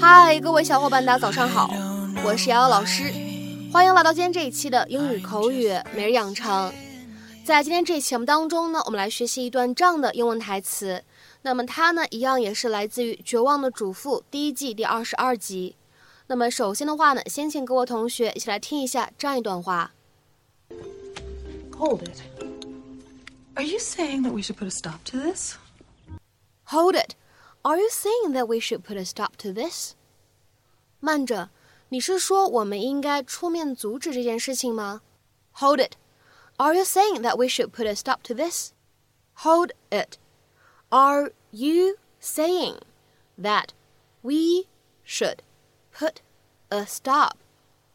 嗨，各位小伙伴，大家早上好，我是瑶瑶老师，欢迎来到今天这一期的英语口语每日养成。在今天这一期节目当中呢，我们来学习一段这样的英文台词。那么它呢，一样也是来自于《绝望的主妇》第一季第二十二集。那么首先的话呢，先请各位同学一起来听一下这样一段话。Hold it. Are you saying that we should put a stop to this? Hold it. Are you saying that we should put a stop to this? 慢着，你是说我们应该出面阻止这件事情吗？Hold it. Are you saying that we should put a stop to this? Hold it. Are you saying that we should put a stop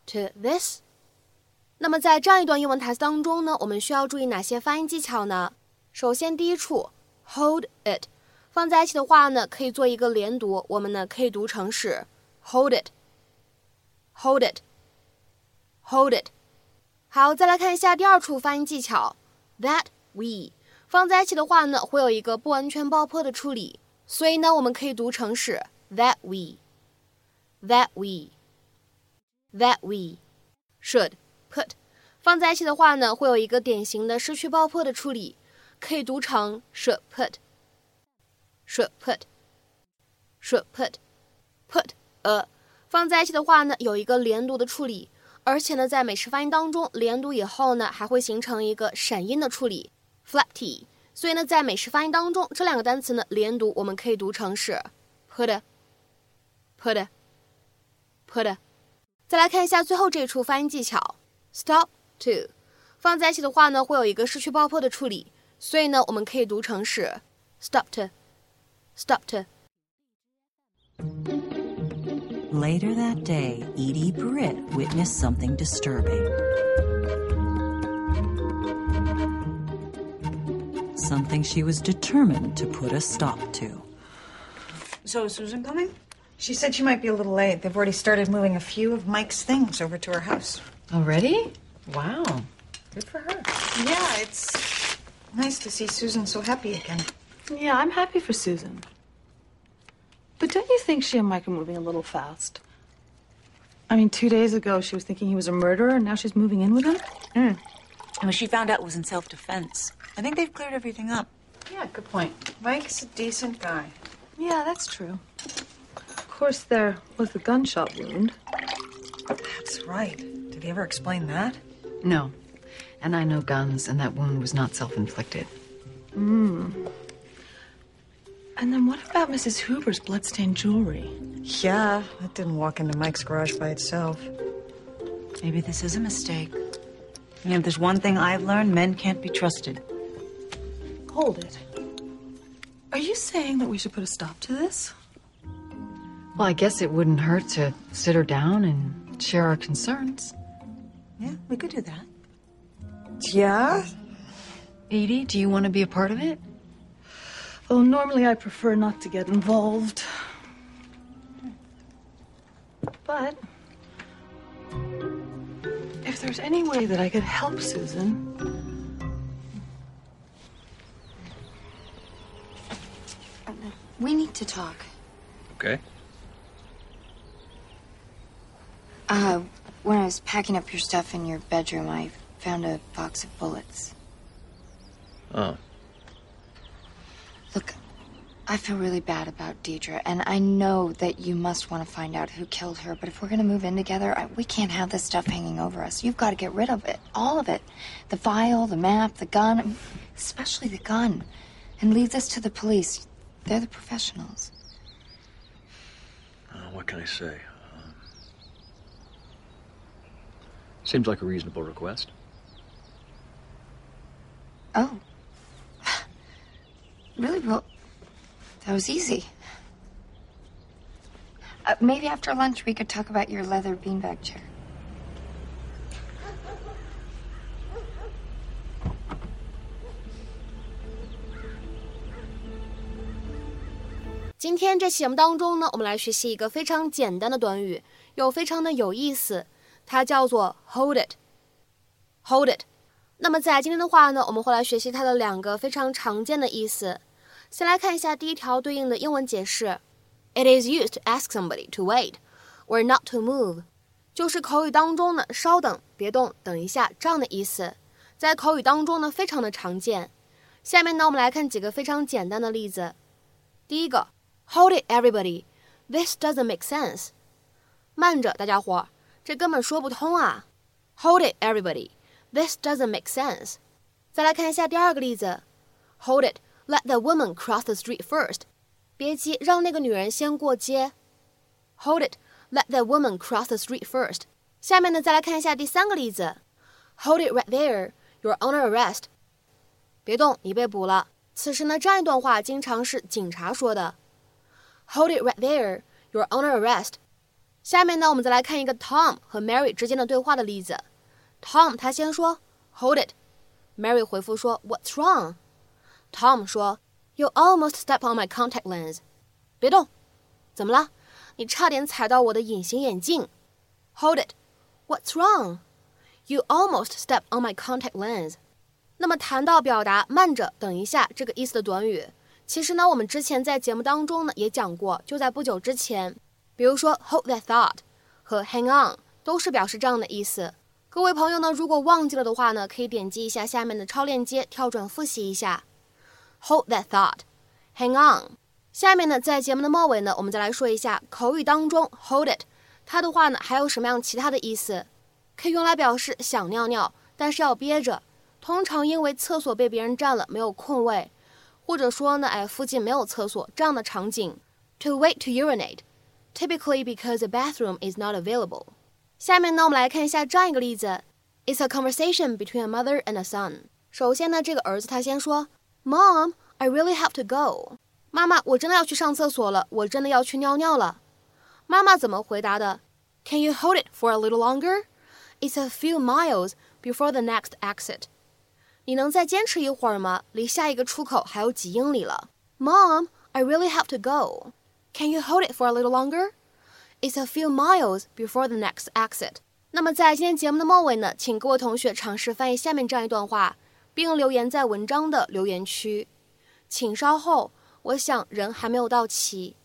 to this? 那么在这样一段英文台词当中呢，我们需要注意哪些发音技巧呢？首先，第一处 hold it 放在一起的话呢，可以做一个连读，我们呢可以读成是 hold it，hold it，hold it。好，再来看一下第二处发音技巧，that we 放在一起的话呢，会有一个不完全爆破的处理，所以呢，我们可以读成是 that we That we，that we should put 放在一起的话呢，会有一个典型的失去爆破的处理，可以读成 should put。should put should put put a 放在一起的话呢，有一个连读的处理，而且呢，在美式发音当中，连读以后呢，还会形成一个闪音的处理 flat t。所以呢，在美式发音当中，这两个单词呢，连读我们可以读成是 put put put。再来看一下最后这一处发音技巧，stop to 放在一起的话呢，会有一个失去爆破的处理，所以呢，我们可以读成是 stop to。stopped her. Later that day, Edie Britt witnessed something disturbing. Something she was determined to put a stop to. So, is Susan coming? She said she might be a little late. They've already started moving a few of Mike's things over to her house. Already? Wow. Good for her. Yeah, it's nice to see Susan so happy again. Yeah, I'm happy for Susan. But don't you think she and Mike are moving a little fast? I mean, two days ago she was thinking he was a murderer, and now she's moving in with him? Mm. And she found out it was in self defense. I think they've cleared everything up. Yeah, good point. Mike's a decent guy. Yeah, that's true. Of course, there was the gunshot wound. That's right. Did he ever explain that? No. And I know guns, and that wound was not self inflicted. Hmm. And then what about Mrs. Hoover's bloodstained jewelry? Yeah, that didn't walk into Mike's garage by itself. Maybe this is a mistake. You know, if there's one thing I've learned, men can't be trusted. Hold it. Are you saying that we should put a stop to this? Well, I guess it wouldn't hurt to sit her down and share our concerns. Yeah, we could do that. Yeah? Edie, do you want to be a part of it? Well, normally I prefer not to get involved. But if there's any way that I could help Susan. We need to talk. Okay. Uh, when I was packing up your stuff in your bedroom, I found a box of bullets. Oh. Look, I feel really bad about Deidre, and I know that you must want to find out who killed her, but if we're going to move in together, I, we can't have this stuff hanging over us. You've got to get rid of it. All of it. The file, the map, the gun, especially the gun. And leave this to the police. They're the professionals. Uh, what can I say? Uh, seems like a reasonable request. Oh. Really? Well, that was easy. Uh, maybe after lunch we could talk about your leather beanbag chair. 今天这期节目当中呢，我们来学习一个非常简单的短语，又非常的有意思。 它叫做 hold it，hold it。那么在今天的话呢，我们会来学习它的两个非常常见的意思。先来看一下第一条对应的英文解释：It is used to ask somebody to wait or not to move，就是口语当中呢，稍等，别动，等一下这样的意思，在口语当中呢非常的常见。下面呢，我们来看几个非常简单的例子。第一个，Hold it, everybody! This doesn't make sense. 慢着，大家伙，这根本说不通啊！Hold it, everybody! This doesn't make sense. 再来看一下第二个例子，Hold it, let the woman cross the street first. 别急，让那个女人先过街。Hold it, let the woman cross the street first. 下面呢，再来看一下第三个例子，Hold it right there, you're under arrest. 别动，你被捕了。此时呢，这样一段话经常是警察说的。Hold it right there, you're under arrest。下面呢，我们再来看一个 Tom 和 Mary 之间的对话的例子。Tom 他先说 Hold it，Mary 回复说 What's wrong？Tom 说：“You almost step on my contact lens。”别动，怎么了？你差点踩到我的隐形眼镜。Hold it。What's wrong? You almost step on my contact lens。那么谈到表达慢着、等一下这个意思的短语，其实呢，我们之前在节目当中呢也讲过，就在不久之前，比如说 hold that thought 和 hang on 都是表示这样的意思。各位朋友呢，如果忘记了的话呢，可以点击一下下面的超链接，跳转复习一下 hold that thought，hang on。下面呢，在节目的末尾呢，我们再来说一下口语当中 hold it，它的话呢还有什么样其他的意思？可以用来表示想尿尿，但是要憋着。通常因为厕所被别人占了，没有空位，或者说呢，哎，附近没有厕所这样的场景。To wait to urinate, typically because a bathroom is not available。下面呢，我们来看一下这样一个例子：It's a conversation between a mother and a son。首先呢，这个儿子他先说：“Mom, I really have to go。”妈妈，我真的要去上厕所了，我真的要去尿尿了。妈妈怎么回答的？Can you hold it for a little longer? It's a few miles before the next exit. 你能再坚持一会儿吗？离下一个出口还有几英里了。Mom, I really have to go. Can you hold it for a little longer? It's a few miles before the next exit. 那么在今天节目的末尾呢，请各位同学尝试翻译下面这样一段话，并留言在文章的留言区。请稍后，我想人还没有到齐。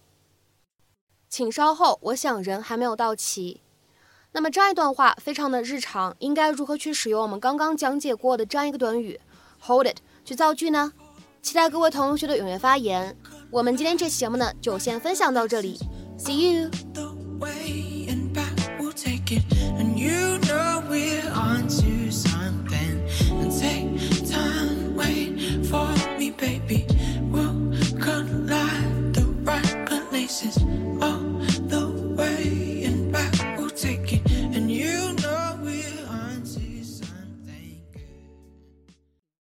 请稍后，我想人还没有到齐。那么这样一段话非常的日常，应该如何去使用我们刚刚讲解过的这样一个短语 hold it 去造句呢？期待各位同学的踊跃发言。我们今天这期节目呢，就先分享到这里。see you。